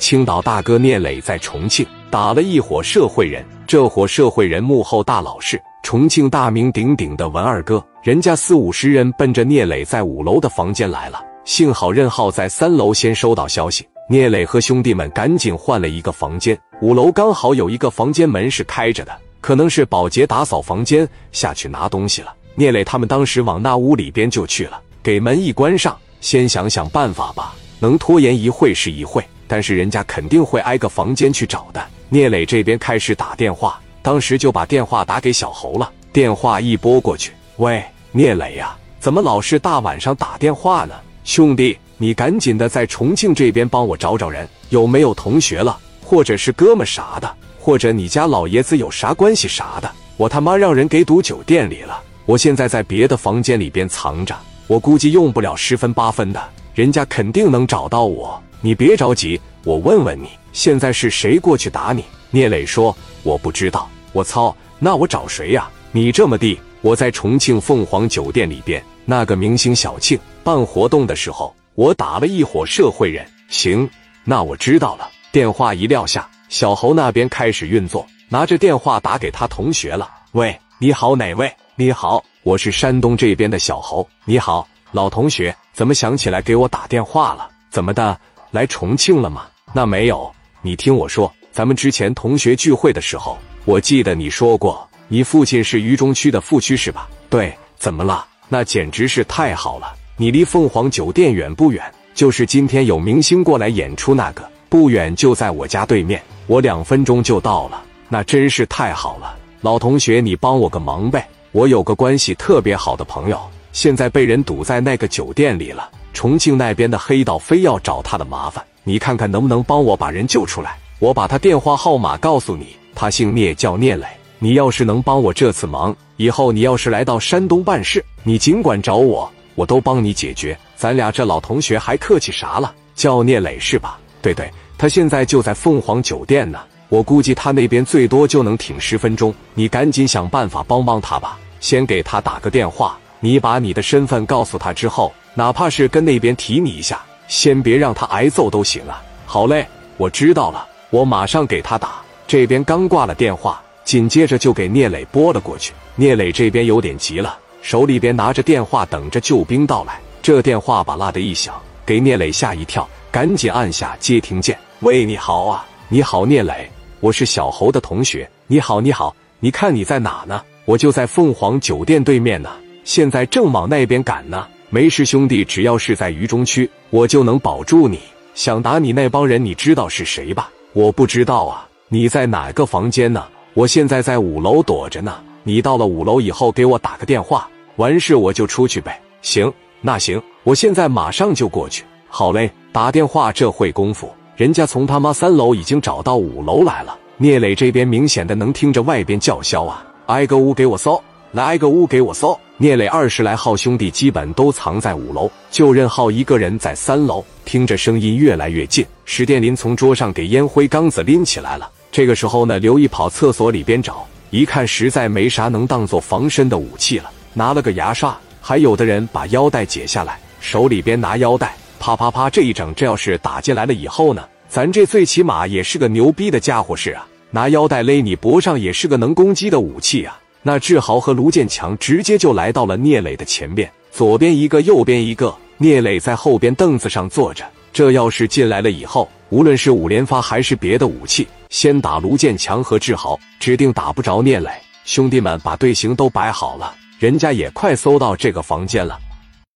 青岛大哥聂磊在重庆打了一伙社会人，这伙社会人幕后大佬是重庆大名鼎鼎的文二哥。人家四五十人奔着聂磊在五楼的房间来了，幸好任浩在三楼先收到消息，聂磊和兄弟们赶紧换了一个房间。五楼刚好有一个房间门是开着的，可能是保洁打扫房间下去拿东西了。聂磊他们当时往那屋里边就去了，给门一关上，先想想办法吧，能拖延一会是一会。但是人家肯定会挨个房间去找的。聂磊这边开始打电话，当时就把电话打给小侯了。电话一拨过去，喂，聂磊呀，怎么老是大晚上打电话呢？兄弟，你赶紧的在重庆这边帮我找找人，有没有同学了，或者是哥们啥的，或者你家老爷子有啥关系啥的。我他妈让人给堵酒店里了，我现在在别的房间里边藏着，我估计用不了十分八分的，人家肯定能找到我。你别着急，我问问你，现在是谁过去打你？聂磊说：“我不知道。”我操，那我找谁呀？你这么地，我在重庆凤凰酒店里边，那个明星小庆办活动的时候，我打了一伙社会人。行，那我知道了。电话一撂下，小侯那边开始运作，拿着电话打给他同学了。喂，你好，哪位？你好，我是山东这边的小侯。你好，老同学，怎么想起来给我打电话了？怎么的？来重庆了吗？那没有。你听我说，咱们之前同学聚会的时候，我记得你说过，你父亲是渝中区的副区是吧？对。怎么了？那简直是太好了。你离凤凰酒店远不远？就是今天有明星过来演出那个，不远，就在我家对面，我两分钟就到了。那真是太好了，老同学，你帮我个忙呗。我有个关系特别好的朋友，现在被人堵在那个酒店里了。重庆那边的黑道非要找他的麻烦，你看看能不能帮我把人救出来？我把他电话号码告诉你，他姓聂，叫聂磊。你要是能帮我这次忙，以后你要是来到山东办事，你尽管找我，我都帮你解决。咱俩这老同学还客气啥了？叫聂磊是吧？对对，他现在就在凤凰酒店呢。我估计他那边最多就能挺十分钟，你赶紧想办法帮帮他吧。先给他打个电话，你把你的身份告诉他之后。哪怕是跟那边提你一下，先别让他挨揍都行啊。好嘞，我知道了，我马上给他打。这边刚挂了电话，紧接着就给聂磊拨了过去。聂磊这边有点急了，手里边拿着电话，等着救兵到来。这电话吧啦的一响，给聂磊吓一跳，赶紧按下接听键。喂，你好啊，你好，聂磊，我是小侯的同学。你好，你好，你看你在哪呢？我就在凤凰酒店对面呢，现在正往那边赶呢。没事，兄弟，只要是在渝中区，我就能保住你。想打你那帮人，你知道是谁吧？我不知道啊。你在哪个房间呢？我现在在五楼躲着呢。你到了五楼以后，给我打个电话，完事我就出去呗。行，那行，我现在马上就过去。好嘞，打电话这会功夫，人家从他妈三楼已经找到五楼来了。聂磊这边明显的能听着外边叫嚣啊，挨个屋给我搜。来个屋给我搜！聂磊二十来号兄弟基本都藏在五楼，就任浩一个人在三楼，听着声音越来越近。史殿林从桌上给烟灰缸子拎起来了。这个时候呢，刘毅跑厕所里边找，一看实在没啥能当做防身的武器了，拿了个牙刷。还有的人把腰带解下来，手里边拿腰带，啪啪啪这一整，这要是打进来了以后呢，咱这最起码也是个牛逼的家伙事啊，拿腰带勒你脖上也是个能攻击的武器啊。那志豪和卢建强直接就来到了聂磊的前面，左边一个，右边一个。聂磊在后边凳子上坐着。这要是进来了以后，无论是五连发还是别的武器，先打卢建强和志豪，指定打不着聂磊。兄弟们把队形都摆好了，人家也快搜到这个房间了。